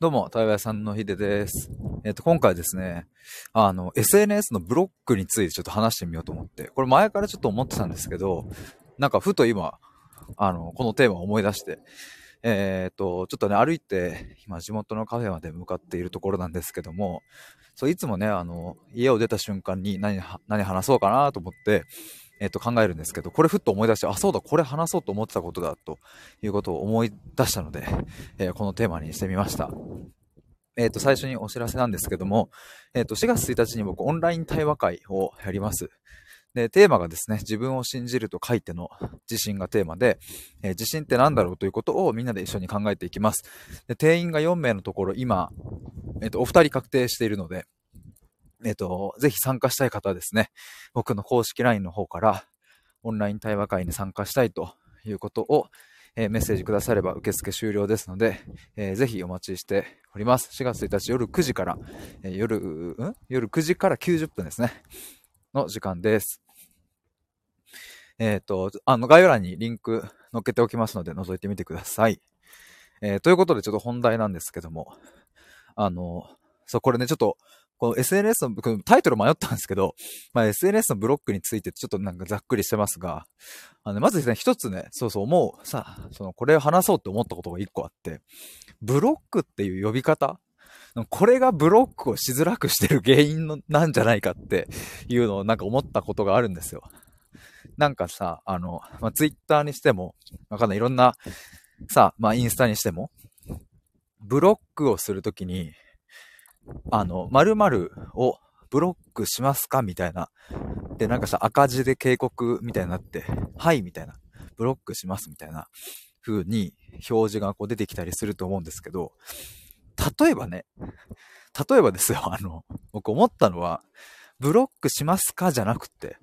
どうも、対話屋さんのひでです。えっ、と、今回ですね、あの、SNS のブロックについてちょっと話してみようと思って、これ前からちょっと思ってたんですけど、なんかふと今、あの、このテーマを思い出して、えっ、と、ちょっとね、歩いて、今地元のカフェまで向かっているところなんですけども、そう、いつもね、あの、家を出た瞬間に何、何話そうかなと思って、えっと、考えるんですけど、これふっと思い出して、あ、そうだ、これ話そうと思ってたことだ、ということを思い出したので、えー、このテーマにしてみました。えっ、と、最初にお知らせなんですけども、えっ、と、4月1日に僕、オンライン対話会をやります。で、テーマがですね、自分を信じると書いての自信がテーマで、えー、自信って何だろうということをみんなで一緒に考えていきます。で、定員が4名のところ、今、えっ、と、お二人確定しているので、えっ、と、ぜひ参加したい方はですね、僕の公式 LINE の方から、オンライン対話会に参加したいということを、えー、メッセージくだされば受付終了ですので、えー、ぜひお待ちしております。4月1日夜9時から、えー、夜、ん？夜9時から90分ですね。の時間です。えっ、と、あの、概要欄にリンク載っけておきますので、覗いてみてください。えということで、ちょっと本題なんですけども、あの、そう、これね、ちょっと、この SNS の、タイトル迷ったんですけど、まあ、SNS のブロックについてちょっとなんかざっくりしてますが、あの、まずですね、一つね、そうそう思う、さ、その、これを話そうって思ったことが一個あって、ブロックっていう呼び方これがブロックをしづらくしてる原因のなんじゃないかっていうのをなんか思ったことがあるんですよ。なんかさ、あの、まあ、ツイッターにしても、わかんない、いろんな、さ、まあ、インスタにしても、ブロックをするときに、あの、〇〇をブロックしますか？みたいな。で、なんかさ、赤字で警告みたいになって、はいみたいな。ブロックしますみたいな風に表示がこう出てきたりすると思うんですけど、例えばね、例えばですよ、あの、僕思ったのは、ブロックしますかじゃなくて、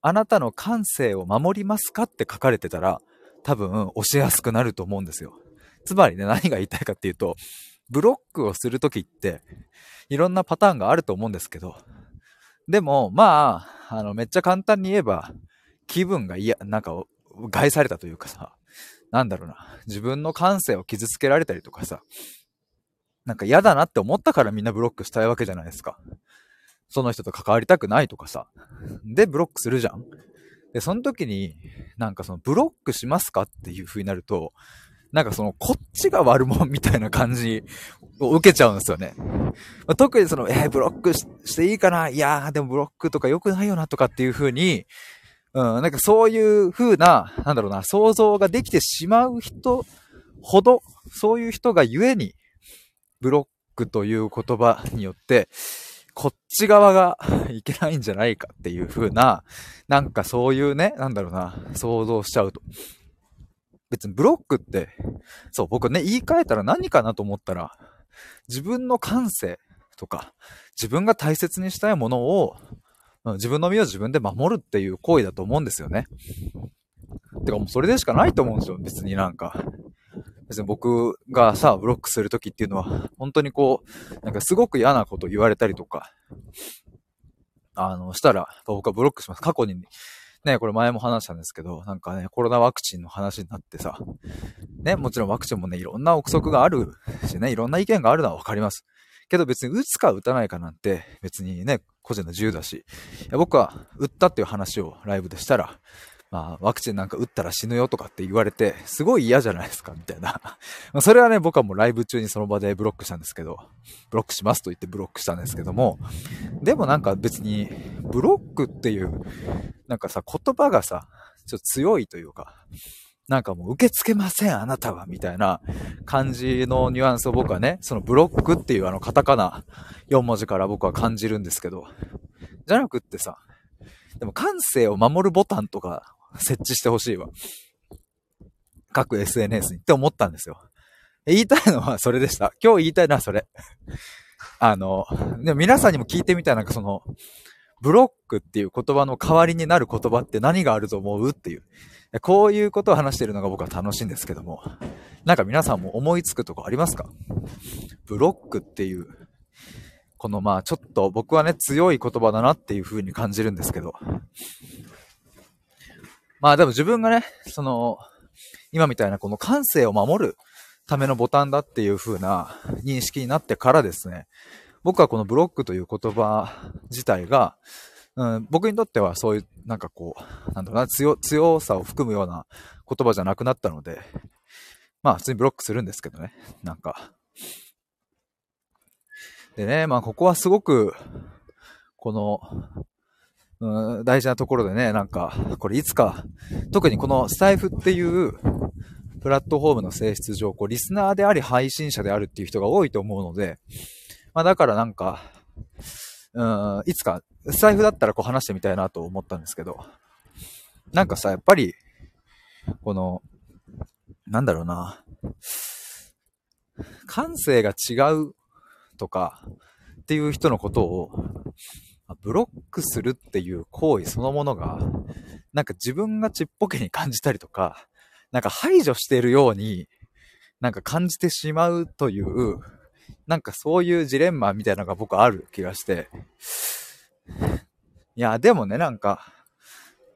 あなたの感性を守りますかって書かれてたら、多分押しやすくなると思うんですよ。つまりね、何が言いたいかっていうと、ブロックをするときって、いろんなパターンがあると思うんですけど、でも、まあ、あの、めっちゃ簡単に言えば、気分が嫌、なんか、害されたというかさ、なんだろうな、自分の感性を傷つけられたりとかさ、なんか嫌だなって思ったからみんなブロックしたいわけじゃないですか。その人と関わりたくないとかさ。で、ブロックするじゃん。で、その時に、なんかそのブロックしますかっていう風になると、なんかその、こっちが悪者みたいな感じを受けちゃうんですよね。まあ、特にその、えー、ブロックしていいかな？いやー、でもブロックとか良くないよなとかっていう風に、うん、なんかそういう風な、なんだろうな、想像ができてしまう人ほど、そういう人がゆえに、ブロックという言葉によって、こっち側がいけないんじゃないかっていう風な、なんかそういうね、なんだろうな、想像しちゃうと。別にブロックって、そう、僕ね、言い換えたら何かなと思ったら、自分の感性とか、自分が大切にしたいものを、自分の身を自分で守るっていう行為だと思うんですよね。てかもうそれでしかないと思うんですよ、別になんか。別に僕がさ、ブロックするときっていうのは、本当にこう、なんかすごく嫌なこと言われたりとか、あの、したら、僕はブロックします。過去にね、これ前も話したんですけど、なんかね、コロナワクチンの話になってさ、ね、もちろんワクチンもね、いろんな憶測があるしね、いろんな意見があるのはわかります。けど別に打つか打たないかなんて別にね、個人の自由だし、いや僕は打ったっていう話をライブでしたら、まあ、ワクチンなんか打ったら死ぬよとかって言われて、すごい嫌じゃないですか、みたいな。ま、それはね、僕はもうライブ中にその場でブロックしたんですけど、ブロックしますと言ってブロックしたんですけども、でもなんか別に、ブロックっていう、なんかさ、言葉がさ、ちょっと強いというか、なんかもう受け付けません、あなたは、みたいな感じのニュアンスを僕はね、そのブロックっていうあのカタカナ4文字から僕は感じるんですけど、じゃなくってさ、でも感性を守るボタンとか 設置してほしいわ。各 SNS にって思ったんですよ。言いたいのはそれでした。今日言いたいのはそれ。あの、で皆さんにも聞いてみたいなんかその、ブロックっていう言葉の代わりになる言葉って何があると思うっていう。こういうことを話してるのが僕は楽しいんですけども。なんか皆さんも思いつくとこありますか？ブロックっていう、このまあちょっと僕はね強い言葉だなっていう風に感じるんですけど。まあでも自分がね、その、今みたいなこの感性を守るためのボタンだっていう風な認識になってからですね、僕はこのブロックという言葉自体が、うん、僕にとってはそういう、なんかこう、なんだろうな、強、強さを含むような言葉じゃなくなったので、まあ普通にブロックするんですけどね、なんか。でね、まあここはすごく、この、うん、大事なところでね、なんか、これいつか、特にこのスタイフっていうプラットフォームの性質上、こう、リスナーであり配信者であるっていう人が多いと思うので、まあだからなんか、うん、いつか、スタイフだったらこう話してみたいなと思ったんですけど、なんかさ、やっぱり、この、なんだろうな、感性が違うとかっていう人のことを、ブロックするっていう行為そのものが、なんか自分がちっぽけに感じたりとか、なんか排除しているように、なんか感じてしまうという、なんかそういうジレンマみたいなのが僕ある気がして。いや、でもね、なんか、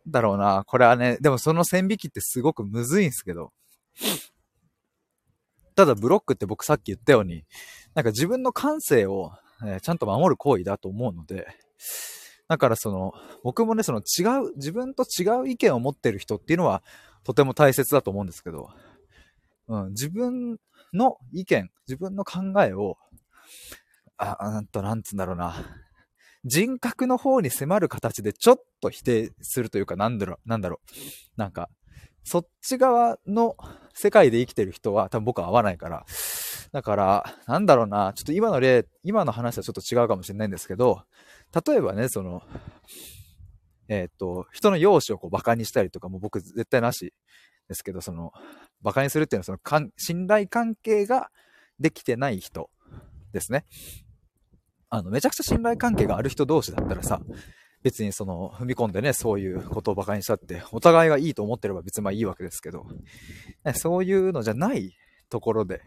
だろうな、これはね、でもその線引きってすごくむずいんすけど、ただブロックって僕さっき言ったように、なんか自分の感性を、え、ちゃんと守る行為だと思うので、だからその、僕もね、その違う、自分と違う意見を持ってる人っていうのは、とても大切だと思うんですけど、うん、自分の意見、自分の考えを、あ、なんと、なんつうんだろうな。人格の方に迫る形でちょっと否定するというか、なんだろう、なんだろう。なんか、そっち側の世界で生きてる人は多分僕は合わないから。だから、なんだろうな、ちょっと今の例、今の話はちょっと違うかもしれないんですけど、例えばね、その、えっ、と、人の容姿をこう馬鹿にしたりとかも僕絶対なしですけど、その、馬鹿にするっていうのはそのかん、信頼関係ができてない人ですね。あの、めちゃくちゃ信頼関係がある人同士だったらさ、別にその、踏み込んでね、そういうことを馬鹿にしたって、お互いがいいと思ってれば別にまあいいわけですけど、そういうのじゃないところで、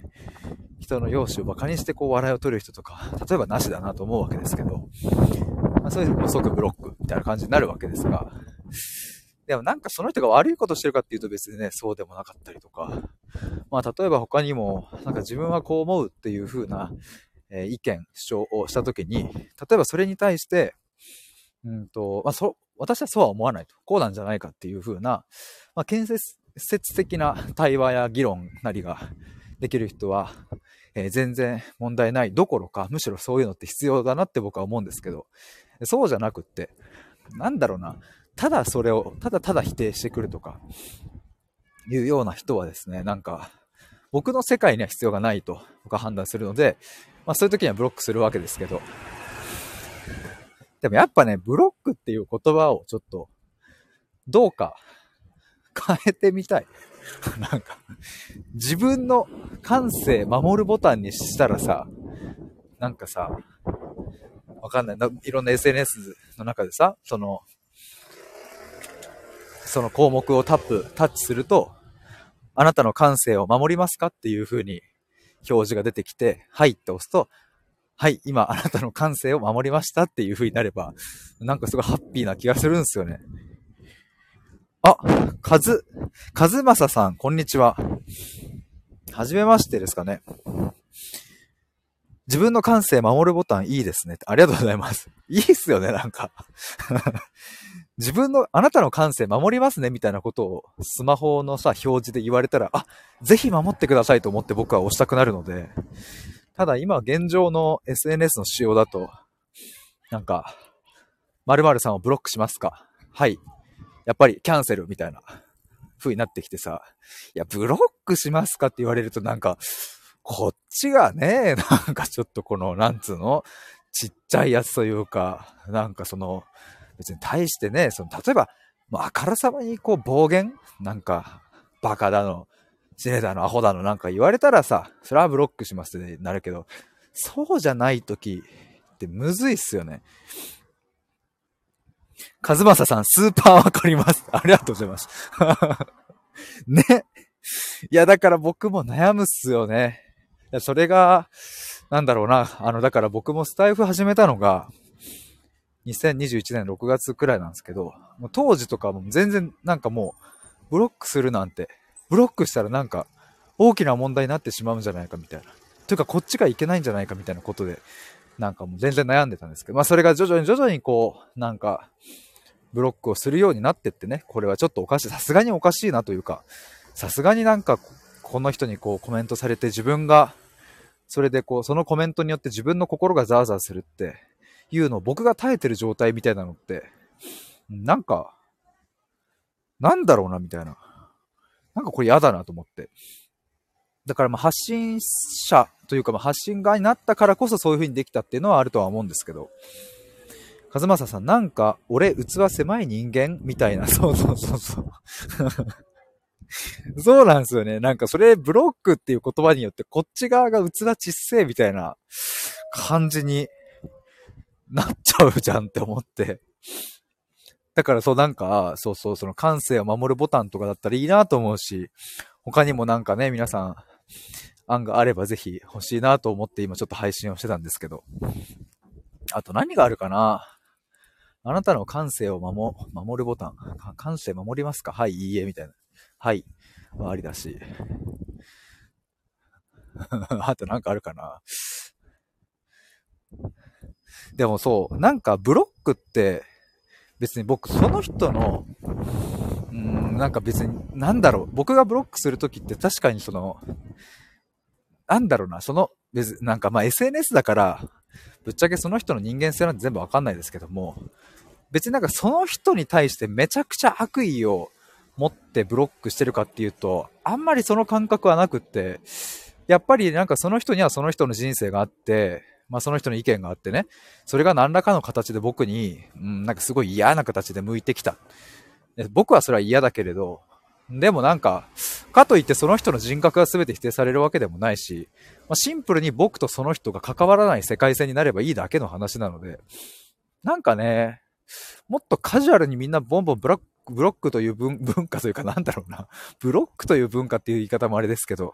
人の容姿を馬鹿にしてこう笑いを取る人とか、例えばなしだなと思うわけですけど、まあ、そういうのも即ブロックみたいな感じになるわけですが、でもなんかその人が悪いことしてるかっていうと別にね、そうでもなかったりとか、まあ例えば他にも、なんか自分はこう思うっていう風な、え、意見、主張をしたときに、例えばそれに対して、うんと、まあそ、私はそうは思わないと。こうなんじゃないかっていう風な、まあ建設的な対話や議論なりができる人は、えー、全然問題ないどころか、むしろそういうのって必要だなって僕は思うんですけど、そうじゃなくって、なんだろうな、ただそれを、ただただ否定してくるとか、いうような人はですね、なんか、僕の世界には必要がないと僕は判断するので、まあそういう時にはブロックするわけですけど、でもやっぱね、ブロックっていう言葉をちょっと、どうか変えてみたい。なんか、自分の感性守るボタンにしたらさ、なんかさ、わかんない。いろんな SNS の中でさ、その、その項目をタップ、タッチすると、あなたの感性を守りますかっていう風に表示が出てきて、はいって押すと、はい、今あなたの感性を守りましたっていう風になれば、なんかすごいハッピーな気がするんですよね。あ、かず、かずまささん、こんにちは。はじめましてですかね。自分の感性守るボタンいいですね。ありがとうございます。いいっすよね、なんか 自分の、あなたの感性守りますね、みたいなことをスマホのさ、表示で言われたら、あ、ぜひ守ってくださいと思って僕は押したくなるので、ただ今現状の SNS の仕様だと、なんか、〇〇さんをブロックしますかはい。やっぱりキャンセルみたいな風になってきてさ、いや、ブロックしますかって言われるとなんか、こっちがね、なんかちょっとこの、なんつうのちっちゃいやつというか、なんかその、別に対してね、その、例えば、もうあからさまにこう暴言なんか、バカだの、死ねだの、アホだのなんか言われたらさ、それはブロックしますってなるけど、そうじゃない時ってむずいっすよね。カズマサさん、スーパーわかります。ありがとうございます。ね。いや、だから僕も悩むっすよね。それが、なんだろうな。あの、だから僕もスタイフ始めたのが、2021年6月くらいなんですけど、もう当時とかも全然なんかもう、ブロックするなんて、ブロックしたらなんか、大きな問題になってしまうんじゃないかみたいな。というか、こっちがいけないんじゃないかみたいなことで、なんかもう全然悩んでたんですけど、まあそれが徐々に徐々にこう、なんか、ブロックをするようになってってね、これはちょっとおかしい、さすがにおかしいなというか、さすがになんか、この人にこうコメントされて自分が、それでこう、そのコメントによって自分の心がザーザーするっていうのを僕が耐えてる状態みたいなのって、なんか、なんだろうなみたいな。なんかこれ嫌だなと思って。だからまあ発信者というかまあ発信側になったからこそそういう風にできたっていうのはあるとは思うんですけど、和正さん、なんか俺器狭い人間みたいな、そうそうそうそう。そうなんですよね。なんかそれブロックっていう言葉によってこっち側が器ちっせえみたいな感じになっちゃうじゃんって思って。だからそうなんか、そうそう、その感性を守るボタンとかだったらいいなと思うし、他にもなんかね、皆さん案があればぜひ欲しいなと思って今ちょっと配信をしてたんですけど。あと何があるかな？あなたの感性を守守るボタン。感性守りますか？はい、いいえ、みたいな。はい。はありだし。あとなんかあるかな？でもそう、なんかブロックって別に僕その人の、うん、なんか別に、なんだろう、僕がブロックするときって確かにその、なんだろうな、その、別、なんかまあ SNS だから、ぶっちゃけその人の人間性なんて全部わかんないですけども、別になんかその人に対してめちゃくちゃ悪意を持ってブロックしてるかっていうと、あんまりその感覚はなくって、やっぱりなんかその人にはその人の人生があって、まあその人の意見があってね、それが何らかの形で僕に、うん、なんかすごい嫌な形で向いてきた。僕はそれは嫌だけれど、でもなんか、かといってその人の人格が全て否定されるわけでもないし、まあ、シンプルに僕とその人が関わらない世界線になればいいだけの話なので、なんかね、もっとカジュアルにみんなボンボンブラックブロックという文 文化というかなんだろうな。ブロックという文化っていう言い方もあれですけど。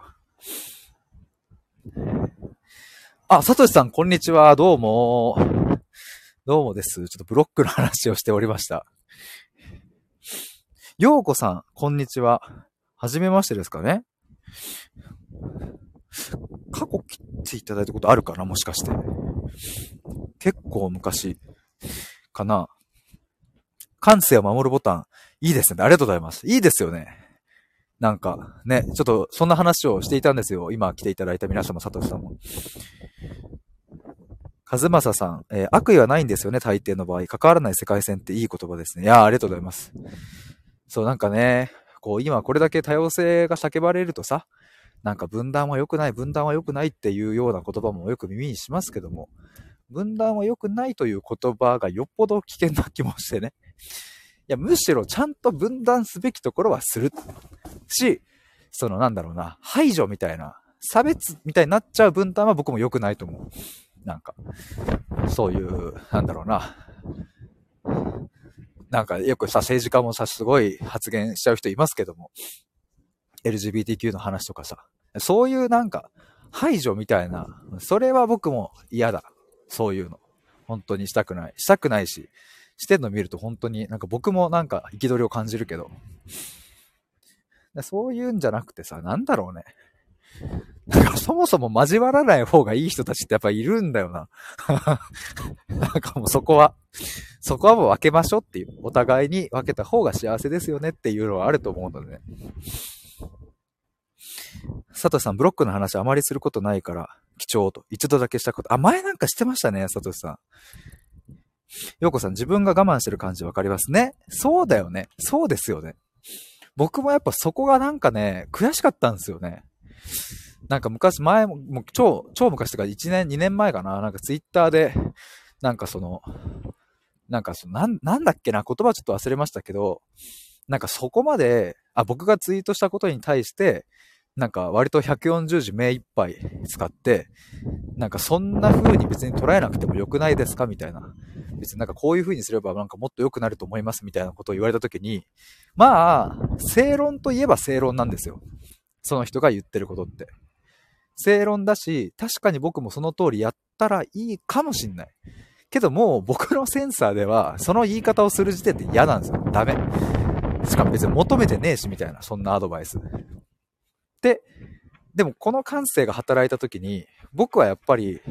あ、サトシさん、こんにちは。どうも。どうもです。ちょっとブロックの話をしておりました。ようこさん、こんにちは。はじめましてですかね。過去切っていただいたことあるかなもしかして。結構昔かな。感性を守るボタン。いいですね。ありがとうございます。いいですよね。なんか、ね、ちょっと、そんな話をしていたんですよ。今来ていただいた皆様、サトシさんも。カズマサさん、えー、悪意はないんですよね、大抵の場合。関わらない世界線っていい言葉ですね。いやありがとうございます。そう、なんかね、こう、今これだけ多様性が叫ばれるとさ、なんか分断は良くない、分断は良くないっていうような言葉もよく耳にしますけども、分断は良くないという言葉がよっぽど危険な気もしてね。いや、むしろちゃんと分断すべきところはする。し、そのなんだろうな、排除みたいな、差別みたいになっちゃう分断は僕も良くないと思う。なんか、そういう、なんだろうな。なんかよくさ、政治家もさ、すごい発言しちゃう人いますけども、LGBTQ の話とかさ、そういうなんか、排除みたいな、それは僕も嫌だ。そういうの。本当にしたくない。したくないし、してんの見ると本当になんか僕もなんか憤りを感じるけど、そういうんじゃなくてさ、なんだろうね。なんかそもそも交わらない方がいい人たちってやっぱいるんだよな。なんかもうそこは、そこはもう分けましょうっていう。お互いに分けた方が幸せですよねっていうのはあると思うのでね。佐藤さん、ブロックの話あまりすることないから、貴重と。一度だけしたこと。あ、前なんかしてましたね、佐藤さん。ようこさん、自分が我慢してる感じわかりますね。そうだよね。そうですよね。僕もやっぱそこがなんかね、悔しかったんですよね。なんか昔前も、もう超、超昔とか1年、2年前かな、なんかツイッターで、なんかその、なんかその、なん、なんだっけな、言葉ちょっと忘れましたけど、なんかそこまで、あ、僕がツイートしたことに対して、なんか割と140字目いっぱい使って、なんかそんな風に別に捉えなくても良くないですかみたいな。別になんかこういう風にすればなんかもっと良くなると思いますみたいなことを言われた時に、まあ、正論といえば正論なんですよ。その人が言ってることって。正論だし、確かに僕もその通りやったらいいかもしんない。けどもう僕のセンサーでは、その言い方をする時点で嫌なんですよ。ダメ。しかも別に求めてねえし、みたいな、そんなアドバイス。ってでもこの感性が働いた時に、僕はやっぱり、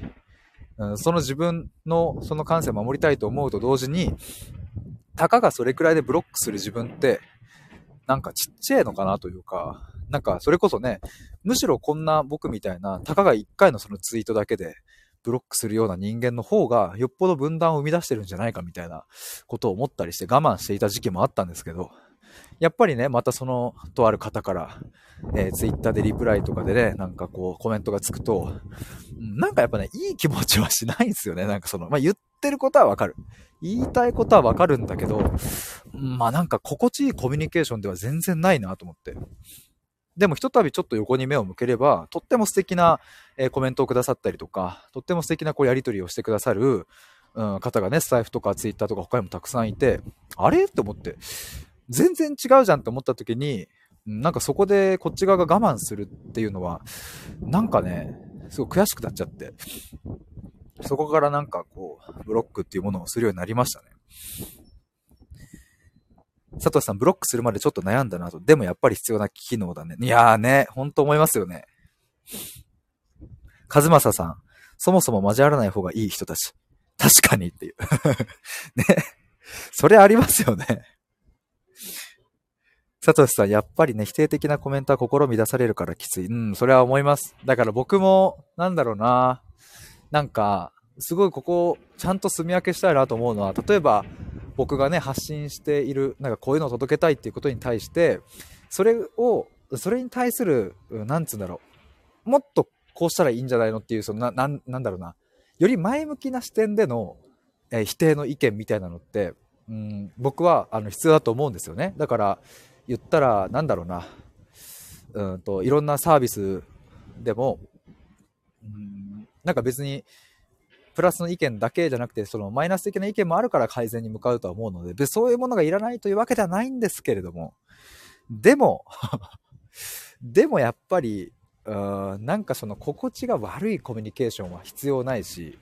うん、その自分のその感性を守りたいと思うと同時に、たかがそれくらいでブロックする自分って、なんかちっちゃいのかなというか、なんかそれこそね、むしろこんな僕みたいな、たかが1回のそのツイートだけでブロックするような人間の方が、よっぽど分断を生み出してるんじゃないかみたいなことを思ったりして我慢していた時期もあったんですけど、やっぱりね、またその、とある方から、えー、ツイッターでリプライとかでね、なんかこう、コメントがつくと、なんかやっぱね、いい気持ちはしないんですよね。なんかその、まあ、言ってることはわかる。言いたいことはわかるんだけど、まあなんか心地いいコミュニケーションでは全然ないなと思って。でもひとたびちょっと横に目を向ければ、とっても素敵な、えー、コメントをくださったりとか、とっても素敵なこうやりとりをしてくださる、うん、方がね、スタイフとかツイッターとか他にもたくさんいて、あれ？って思って、全然違うじゃんって思った時に、なんかそこでこっち側が我慢するっていうのは、なんかね、すごい悔しくなっちゃって、そこからなんかこう、ブロックっていうものをするようになりましたね。佐藤さん、ブロックするまでちょっと悩んだなと。でもやっぱり必要な機能だね。いやーね、ほんと思いますよね。和正さん、そもそも交わらない方がいい人たち。確かにっていう。ね。それありますよね。サトシさん、やっぱりね、否定的なコメントは心乱されるからきつい。うん、それは思います。だから僕も、なんだろうな。なんか、すごいここ、ちゃんと住み分けしたいなと思うのは、例えば、僕がね、発信している、なんかこういうのを届けたいっていうことに対して、それを、それに対する、なんつうんだろう。もっとこうしたらいいんじゃないのっていう、そのな、なん、なんだろうな。より前向きな視点での、えー、否定の意見みたいなのって、うん、僕はあの必要だと思うんですよね。だから、言ったら、なんだろうな。うんと、いろんなサービスでも、うん、なんか別に、プラスの意見だけじゃなくて、そのマイナス的な意見もあるから改善に向かうとは思うので、でそういうものがいらないというわけではないんですけれども、でも でもやっぱり、うん、なんかその心地が悪いコミュニケーションは必要ないし、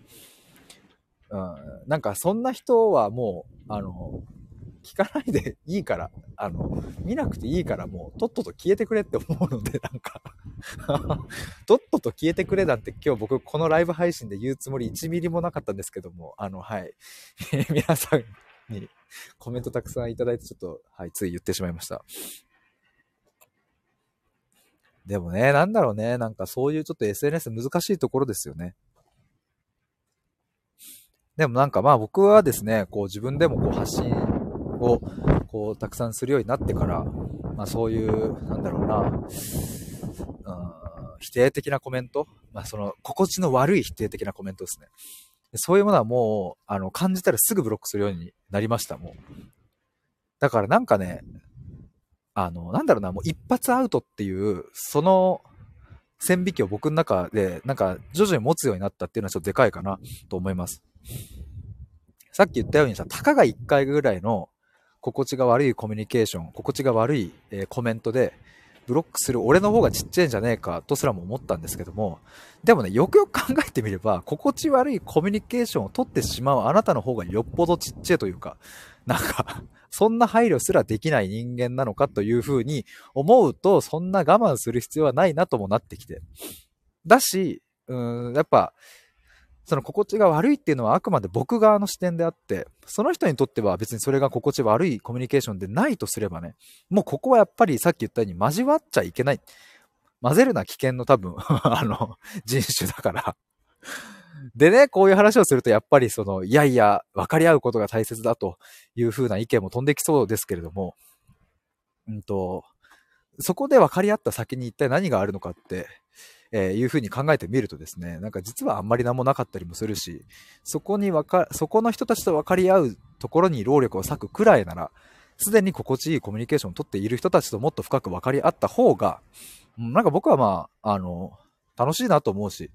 うん、なんかそんな人はもう、あの、聞かないでいいから、あの、見なくていいからもう、とっとと消えてくれって思うので、なんか とっとと消えてくれなんて今日僕このライブ配信で言うつもり1ミリもなかったんですけども、あの、はい。皆さんにコメントたくさんいただいてちょっと、はい、つい言ってしまいました。でもね、なんだろうね、なんかそういうちょっと SNS 難しいところですよね。でもなんかまあ僕はですね、こう自分でもこう発信をこうたくさんするようになってから、まあそういう、なんだろうな、うん、否定的なコメント、まあその心地の悪い否定的なコメントですね。そういうものはもう、あの、感じたらすぐブロックするようになりました、もう。だからなんかね、あの、なんだろうな、もう一発アウトっていう、その線引きを僕の中で、なんか徐々に持つようになったっていうのはちょっとでかいかなと思います。さっき言ったようにさ、たかが1回ぐらいの心地が悪いコミュニケーション、心地が悪い、えー、コメントで、ブロックする俺の方がちっちゃいんじゃねえかとすらも思ったんですけども、でもね、よくよく考えてみれば、心地悪いコミュニケーションを取ってしまうあなたの方がよっぽどちっちゃいというか、なんかそんな配慮すらできない人間なのかというふうに思うと、そんな我慢する必要はないなともなってきて。だし、うん、やっぱ、その心地が悪いっていうのはあくまで僕側の視点であって、その人にとっては別にそれが心地悪いコミュニケーションでないとすればね、もうここはやっぱりさっき言ったように交わっちゃいけない。混ぜるな危険の多分 あの、人種だからでね、こういう話をするとやっぱりその、いやいや、分かり合うことが大切だという風な意見も飛んできそうですけれども、うんと、そこで分かり合った先に一体何があるのかってえー、いうふうに考えてみるとですね、なんか実はあんまり何もなかったりもするし、そこにわか、そこの人たちと分かり合うところに労力を割くくらいなら、すでに心地いいコミュニケーションをとっている人たちともっと深く分かり合った方が、なんか僕はまあ、あの、楽しいなと思うし、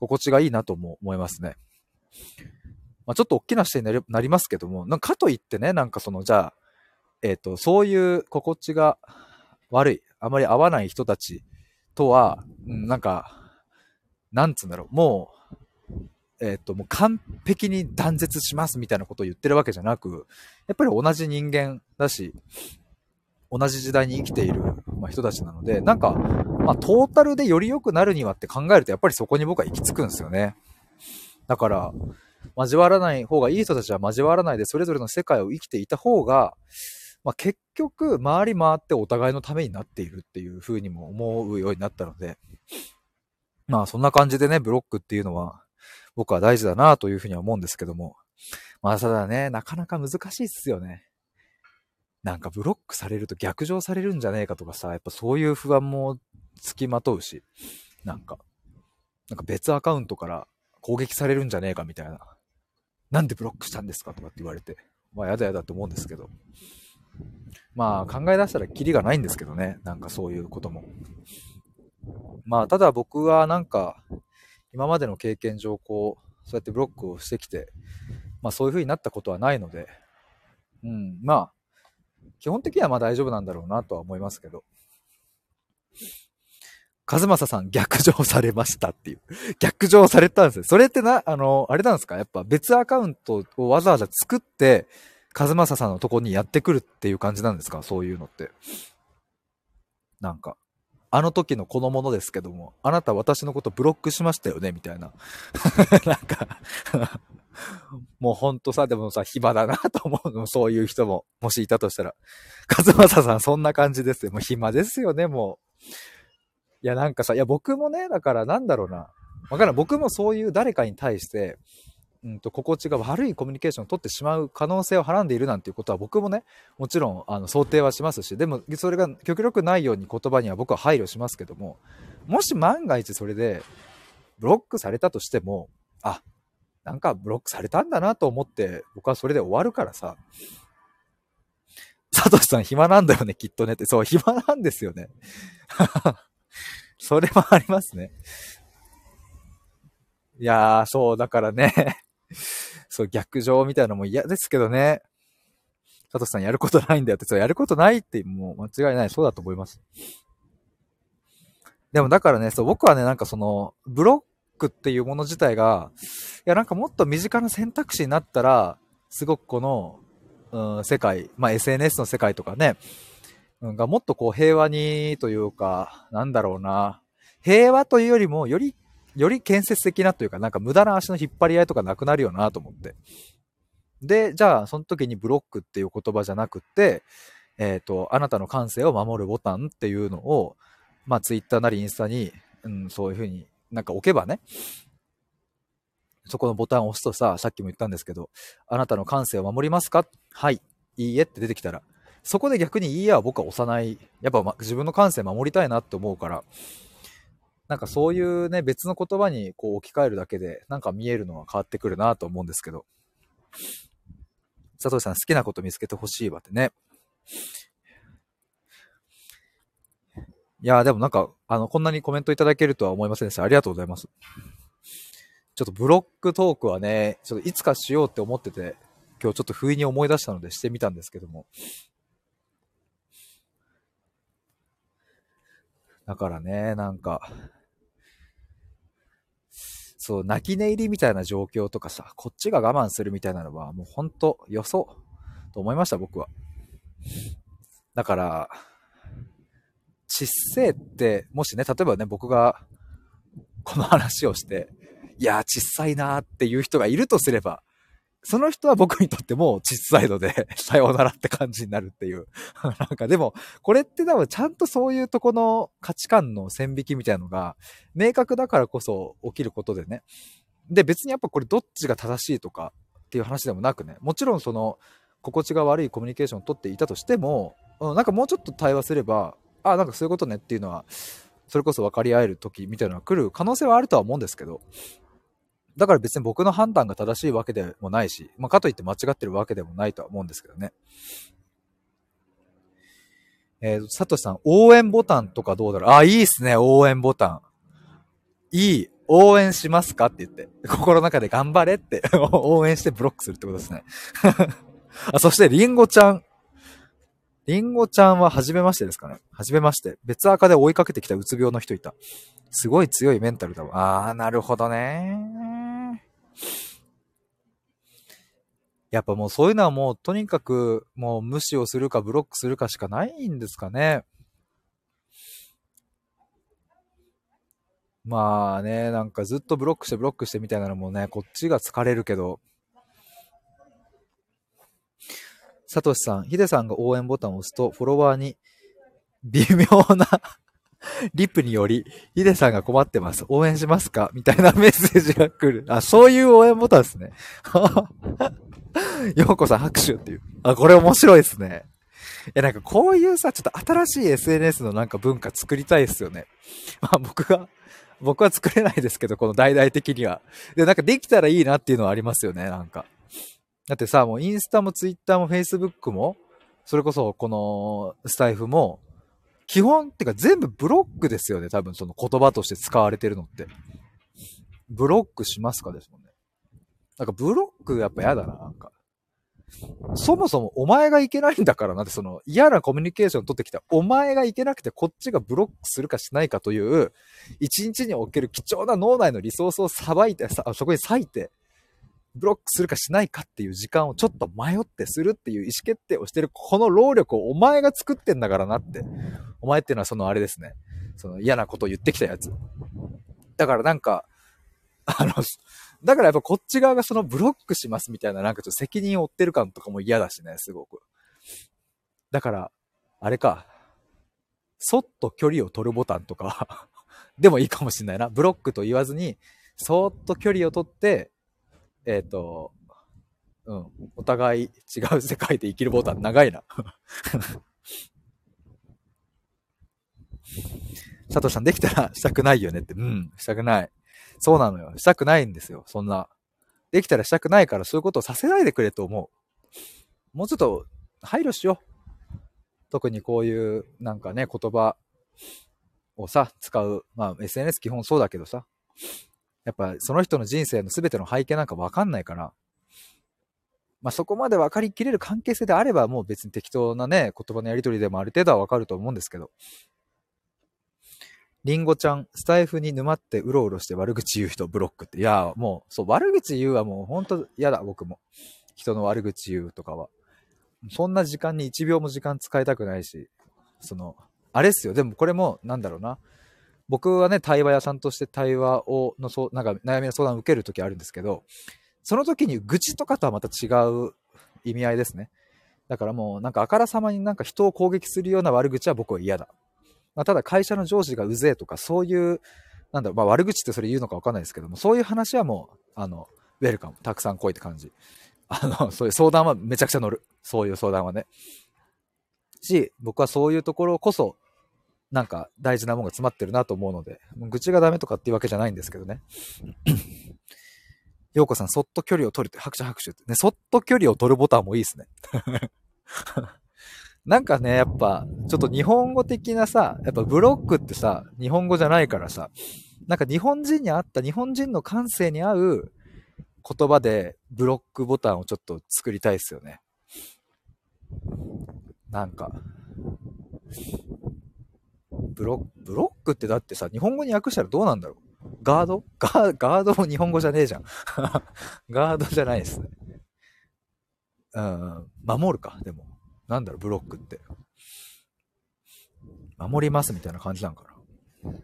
心地がいいなとも思いますね。まあ、ちょっと大きな視点になりますけども、なんかといってね、なんかその、じゃあ、えっ、ー、と、そういう心地が悪い、あまり合わない人たちとは、なんか、なんつうんだろう、もう、えっ、と、もう完璧に断絶しますみたいなことを言ってるわけじゃなく、やっぱり同じ人間だし、同じ時代に生きている、まあ、人たちなので、なんか、まあ、トータルでより良くなるにはって考えると、やっぱりそこに僕は行き着くんですよね。だから、交わらない方がいい人たちは交わらないで、それぞれの世界を生きていた方が、まあ、結局、回り回ってお互いのためになっているっていう風にも思うようになったので、まあ、そんな感じでね、ブロックっていうのは、僕は大事だなというふうには思うんですけども、まあ、ただね、なかなか難しいっすよね。なんかブロックされると逆上されるんじゃねえかとかさ、やっぱそういう不安もつきまとうし、なんか、なんか別アカウントから攻撃されるんじゃねえかみたいな。なんでブロックしたんですかとかって言われて。まあやだやだって思うんですけど。まあ考え出したらキリがないんですけどね。なんかそういうことも。まあただ僕はなんか今までの経験上こう、そうやってブロックをしてきて、まあそういう風になったことはないので、うん、まあ基本的にはまあ大丈夫なんだろうなとは思いますけど。和正さん逆上されましたっていう。逆上されたんですよ。それってな、あの、あれなんですか？やっぱ別アカウントをわざわざ作って、和正さんのとこにやってくるっていう感じなんですか？そういうのって。なんか、あの時のこのものですけども、あなた私のことブロックしましたよね？みたいな。なんか もうほんとさ、でもさ、暇だなと思うの、そういう人も、もしいたとしたら。和正さん、そんな感じですよ。もう暇ですよね、もう。いや、なんかさ、いや、僕もね、だからなんだろうな。わからん。僕もそういう誰かに対して、うんと、心地が悪いコミュニケーションを取ってしまう可能性をはらんでいるなんていうことは僕もね、もちろん、あの、想定はしますし、でも、それが極力ないように言葉には僕は配慮しますけども、もし万が一それで、ブロックされたとしても、あ、なんかブロックされたんだなと思って、僕はそれで終わるからさ、サトシさん暇なんだよね、きっとねって。そう、暇なんですよね。それもありますね。いやー、そう、だからね そう、逆上みたいなのも嫌ですけどね。サトシさんやることないんだよって、そう、やることないってもう間違いない。そうだと思います。でもだからね、そう、僕はね、なんかその、ブロックっていうもの自体が、いやなんかもっと身近な選択肢になったら、すごくこの、うん、世界、まあ SNS の世界とかね、うん、がもっとこう平和にというか、なんだろうな、平和というよりも、より、より建設的なというか、なんか無駄な足の引っ張り合いとかなくなるよなと思って。で、じゃあ、その時にブロックっていう言葉じゃなくて、えっ、ー、と、あなたの感性を守るボタンっていうのを、まあ、ツイッターなりインスタに、うん、そういうふうになんか置けばね、そこのボタンを押すとさ、さっきも言ったんですけど、あなたの感性を守りますか？はい。いいえって出てきたら、そこで逆にいいえは僕は押さない。やっぱ、ま、自分の感性守りたいなって思うから、なんかそういうね、別の言葉にこう置き換えるだけで、なんか見えるのは変わってくるなと思うんですけど。佐藤さん好きなこと見つけてほしいわってね。いやでもなんか、あの、こんなにコメントいただけるとは思いませんでした。ありがとうございます。ちょっとブロックトークはね、ちょっといつかしようって思ってて、今日ちょっと不意に思い出したのでしてみたんですけども。だからね、なんか、そう、泣き寝入りみたいな状況とかさ、こっちが我慢するみたいなのは、もうほんと、よそ、と思いました、僕は。だから、ちっせえって、もしね、例えばね、僕がこの話をして、いやー、ちっさいなーっていう人がいるとすれば、その人は僕にとってもちっさいので、さようならって感じになるっていう。なんかでも、これって多分ちゃんとそういうとこの価値観の線引きみたいなのが、明確だからこそ起きることでね。で、別にやっぱこれどっちが正しいとかっていう話でもなくね、もちろんその、心地が悪いコミュニケーションをとっていたとしても、うん、なんかもうちょっと対話すれば、あ、なんかそういうことねっていうのは、それこそ分かり合える時みたいなのが来る可能性はあるとは思うんですけど、だから別に僕の判断が正しいわけでもないし、まあ、かといって間違ってるわけでもないとは思うんですけどね。えー、サトシさん、応援ボタンとかどうだろう？あ、いいっすね、応援ボタン。いい。応援しますかって言って。心の中で頑張れって 応援してブロックするってことですね。あ、そして、リンゴちゃん。りんごちゃんは初めましてですかね初めまして。別赤で追いかけてきたうつ病の人いた。すごい強いメンタルだわ。あー、なるほどね。やっぱもうそういうのはもうとにかくもう無視をするかブロックするかしかないんですかね。まあね、なんかずっとブロックしてブロックしてみたいなのもね、こっちが疲れるけど。サトシさん、ヒデさんが応援ボタンを押すと、フォロワーに微妙なリップにより、ヒデさんが困ってます。応援しますか？みたいな メッセージが来る。あ、そういう応援ボタンですね。ようこさん拍手っていう。あ、これ面白いですね。え、なんかこういうさ、ちょっと新しい SNS のなんか文化作りたいですよね。ま あ僕が、僕は作れないですけど、この大々的には。で、なんかできたらいいなっていうのはありますよね、なんか。だってさ、もうインスタもツイッターもフェイスブックも、それこそこのスタイフも、基本ってか全部ブロックですよね、多分その言葉として使われてるのって。ブロックしますかですもんね。なんかブロックやっぱ嫌だな、なんか。そもそもお前がいけないんだからなって、その嫌なコミュニケーション取ってきたお前がいけなくてこっちがブロックするかしないかという、一日における貴重な脳内のリソースをさばいて、さそこに割いて、ブロックするかしないかっていう時間をちょっと迷ってするっていう意思決定をしてる、この労力をお前が作ってんだからなって。お前っていうのはそのあれですね。その嫌なことを言ってきたやつ。だからなんか、あの、だからやっぱこっち側がそのブロックしますみたいななんかちょっと責任を負ってる感とかも嫌だしね、すごく。だから、あれか、そっと距離を取るボタンとか でもいいかもしんないな。ブロックと言わずに、そーっと距離を取って、えっ、ー、と、うん、お互い違う世界で生きるボタン長いな 佐藤さんできたらしたくないよねって。うん、したくない。そうなのよ。したくないんですよ。そんな。できたらしたくないからそういうことをさせないでくれと思う。もうちょっと配慮しよう。特にこういうなんかね、言葉をさ、使う。まあ SNS 基本そうだけどさ。やっぱその人の人生の全ての背景なんかわかんないから。まあそこまで分かりきれる関係性であればもう別に適当なね、言葉のやりとりでもある程度はわかると思うんですけど。りんごちゃん、スタイフに沼ってうろうろして悪口言う人ブロックって。いや、もう、そう、悪口言うはもう本当嫌だ、僕も。人の悪口言うとかは。そんな時間に1秒も時間使いたくないし、その、あれっすよ。でもこれも、なんだろうな。僕はね、対話屋さんとして対話を、の、そう、なんか悩みの相談を受けるときあるんですけど、その時に愚痴とかとはまた違う意味合いですね。だからもう、なんかあからさまになんか人を攻撃するような悪口は僕は嫌だ。まあ、ただ会社の上司がうぜえとか、そういう、なんだろう、まあ、悪口ってそれ言うのかわかんないですけども、そういう話はもう、あの、ウェルカム、たくさん来いって感じ。あの、そういう相談はめちゃくちゃ乗る。そういう相談はね。し、僕はそういうところこそ、なんか大事なものが詰まってるなと思うので、愚痴がダメとかっていうわけじゃないんですけどね。ようこさん、そっと距離を取るって、拍手拍手って。ね、そっと距離を取るボタンもいいですね。なんかね、やっぱ、ちょっと日本語的なさ、やっぱブロックってさ、日本語じゃないからさ、なんか日本人に合った、日本人の感性に合う言葉でブロックボタンをちょっと作りたいですよね。なんか、ブロブロックってだってさ、日本語に訳したらどうなんだろう？ガード？ガードも日本語じゃねえじゃん。ガードじゃないですね。うん、守るか、でも。なんだろう、ブロックって。守りますみたいな感じなんかな。い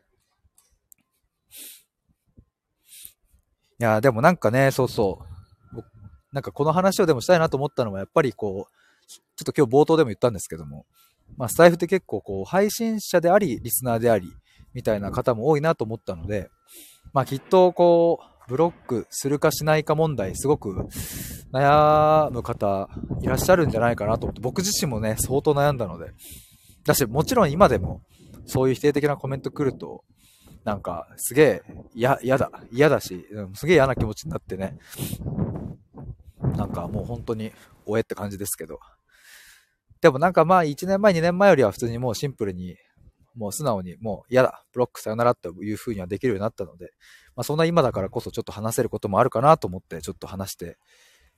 や、でもなんかね、そうそう。なんかこの話をでもしたいなと思ったのは、やっぱりこう、ちょっと今日冒頭でも言ったんですけども、まあ、スタイフって結構こう、配信者であり、リスナーであり、みたいな方も多いなと思ったので、まあきっとこう、ブロックするかしないか問題、すごく悩む方いらっしゃるんじゃないかなと思って、僕自身もね、相当悩んだので。だし、もちろん今でも、そういう否定的なコメント来ると、なんか、すげえ、嫌、嫌だ、嫌だし、すげえ嫌な気持ちになってね。なんかもう本当に、おえって感じですけど。でもなんかまあ1年前、2年前よりは普通にもうシンプルにもう素直にもう嫌だ、ブロックさよならという風にはできるようになったので、まあ、そんな今だからこそちょっと話せることもあるかなと思ってちょっと話して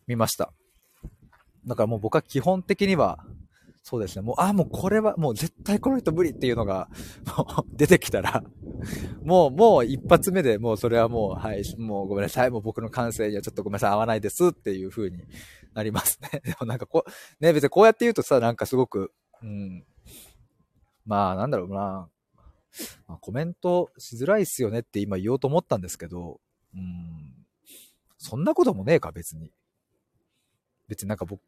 みました。だからもう僕は基本的には、そうですね。もう、あ、もうこれは、もう絶対この人無理っていうのが、もう出てきたら、もう、もう一発目でもうそれはもう、はい、もうごめんなさい。もう僕の感性にはちょっとごめんなさい。合わないですっていう風になりますね。でもなんかこう、ね、別にこうやって言うとさ、なんかすごく、うん。まあ、なんだろうな。まあ、コメントしづらいっすよねって今言おうと思ったんですけど、うん。そんなこともねえか、別に。別になんか僕、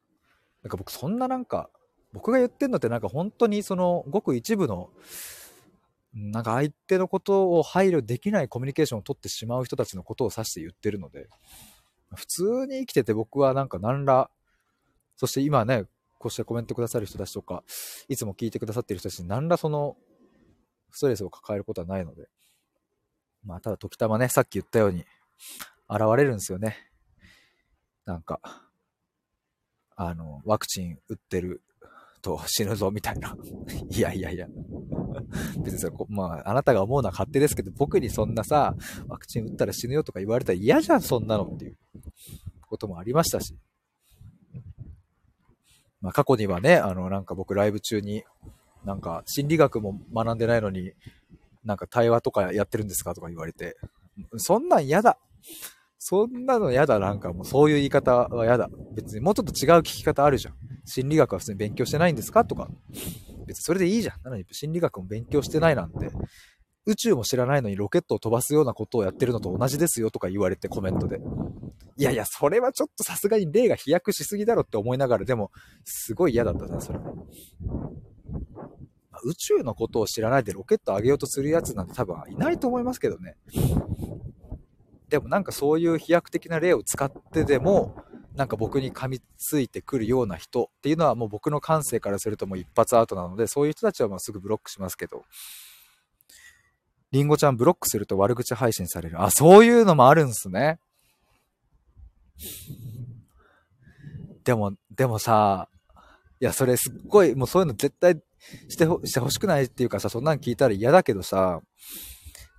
なんか僕そんななんか、僕が言ってんのってなんか本当にそのごく一部のなんか相手のことを配慮できないコミュニケーションを取ってしまう人たちのことを指して言ってるので、普通に生きてて僕はなんか何ら、そして今ね、こうしてコメントくださる人たちとか、いつも聞いてくださってる人たちに何らそのストレスを抱えることはないので、まあただ時たまね、さっき言ったように現れるんですよね。なんか、あの、ワクチン打ってると死ぬぞみたいな。いやいやいや。別にそれ、まあ、あなたが思うのは勝手ですけど、僕にそんなさ、ワクチン打ったら死ぬよとか言われたら嫌じゃん、そんなのっていうこともありましたし。まあ、過去にはね、あの、なんか僕ライブ中に、なんか心理学も学んでないのに、なんか対話とかやってるんですかとか言われて、そんなん嫌だ。そんなの嫌だ。なんかもうそういう言い方は嫌だ。別にもうちょっと違う聞き方あるじゃん。心理学は普通に勉強してないんですか？とか。別にそれでいいじゃん。なのに心理学も勉強してないなんて。宇宙も知らないのにロケットを飛ばすようなことをやってるのと同じですよとか言われてコメントで。いやいや、それはちょっとさすがに例が飛躍しすぎだろって思いながら、でも、すごい嫌だったな、それ。宇宙のことを知らないでロケット上げようとするやつなんて多分いないと思いますけどね。でもなんかそういう飛躍的な例を使ってでも、なんか僕に噛みついてくるような人っていうのはもう僕の感性からするともう一発アウトなので、そういう人たちはもうすぐブロックしますけど、りんごちゃんブロックすると悪口配信される。あ、そういうのもあるんすね。でも、でもさ、いや、それすっごい、もうそういうの絶対してほ、してほしくないっていうかさ、そんなん聞いたら嫌だけどさ、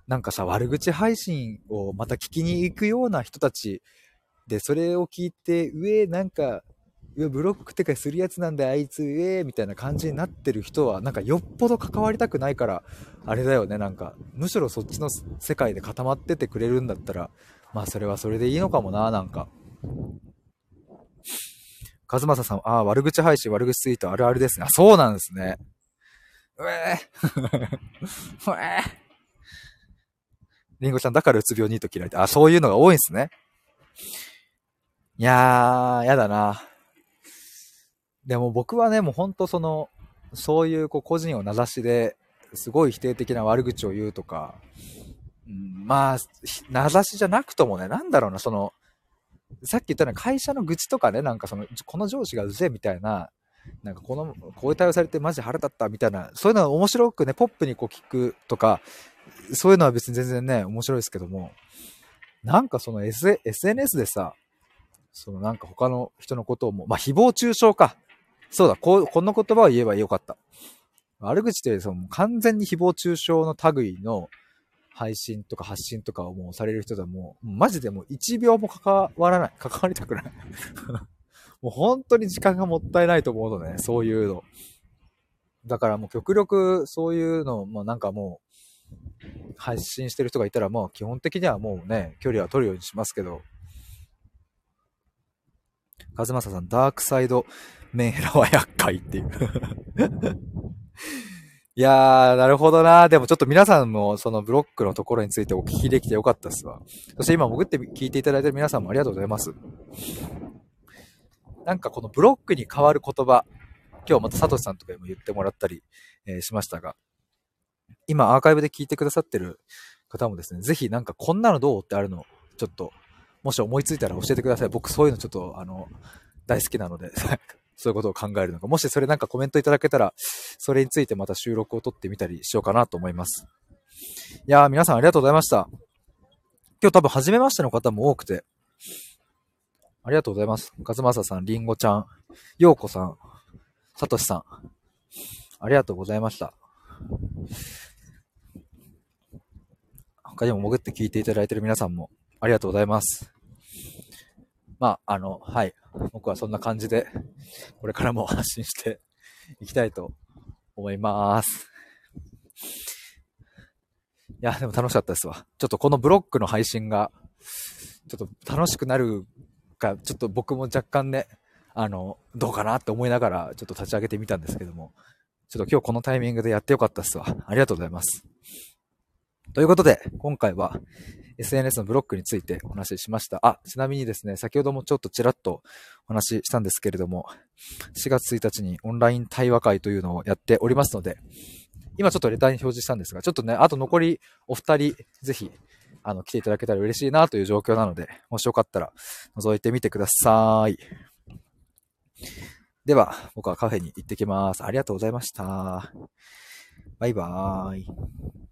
なんかさ、悪口配信をまた聞きに行くような人たちで、それを聞いて、上、なんか、上ブロックってかするやつなんだあいつ、上、みたいな感じになってる人は、なんかよっぽど関わりたくないから、あれだよね、なんか、むしろそっちの世界で固まっててくれるんだったら、まあそれはそれでいいのかもな、なんか。和正さん、ああ、悪口配信、悪口ツイートあるあるですね。そうなんですね。うえー。うえー。りんごちゃん、だからうつ病にと嫌いて。あ、そういうのが多いんですね。いやー、やだな。でも僕はね、もうほんとその、そういうこう個人を名指しで、すごい否定的な悪口を言うとか、まあ、名指しじゃなくともね、なんだろうな、その、さっき言ったように会社の愚痴とかね、なんかその、この上司がうぜみたいな、なんかこの、こういう対応されてマジ腹立ったみたいな、そういうのは面白くね、ポップにこう聞くとか、そういうのは別に全然ね、面白いですけども、なんかその、S、SNS でさ、そのなんか他の人のことをも、まあ、誹謗中傷か。そうだ、こう、この言葉を言えばよかった。悪口ってその完全に誹謗中傷の類の配信とか発信とかをもうされる人だもう、マジでもう1秒も関わらない。関わりたくない。もう本当に時間がもったいないと思うのね、そういうの。だからもう極力そういうのもなんかもう配信してる人がいたらもう基本的にはもうね、距離は取るようにしますけど。和正さん、ダークサイドメンヘラは厄介っていう いやー、なるほどな。でもちょっと皆さんもそのブロックのところについてお聞きできてよかったっすわ。そして今潜って聞いていただいてる皆さんもありがとうございます。なんかこのブロックに変わる言葉、今日またサトシさんとかにも言ってもらったり、えー、しましたが、今アーカイブで聞いてくださってる方もですね、ぜひなんかこんなのどうってあるの、ちょっと、もし思いついたら教えてください。僕そういうのちょっと、あの、大好きなので そういうことを考えるのか。もしそれなんかコメントいただけたら、それについてまた収録を撮ってみたりしようかなと思います。いやー、皆さんありがとうございました。今日多分初めましての方も多くて、ありがとうございます。かずまささん、りんごちゃん、ようこさん、さとしさん、ありがとうございました。他にも潜って聞いていただいている皆さんもありがとうございます。まあ、あの、はい。僕はそんな感じで、これからも発信していきたいと思います。いや、でも楽しかったですわ。ちょっとこのブロックの配信が、ちょっと楽しくなるか、ちょっと僕も若干ね、あの、どうかなって思いながら、ちょっと立ち上げてみたんですけども、ちょっと今日このタイミングでやってよかったっすわ。ありがとうございます。ということで、今回は SNS のブロックについてお話ししました。あ、ちなみにですね、先ほどもちょっとちらっとお話ししたんですけれども、4月1日にオンライン対話会というのをやっておりますので、今ちょっとレターに表示したんですが、ちょっとね、あと残りお二人、ぜひ、あの、来ていただけたら嬉しいなという状況なので、もしよかったら覗いてみてください。では、僕はカフェに行ってきます。ありがとうございました。バイバーイ。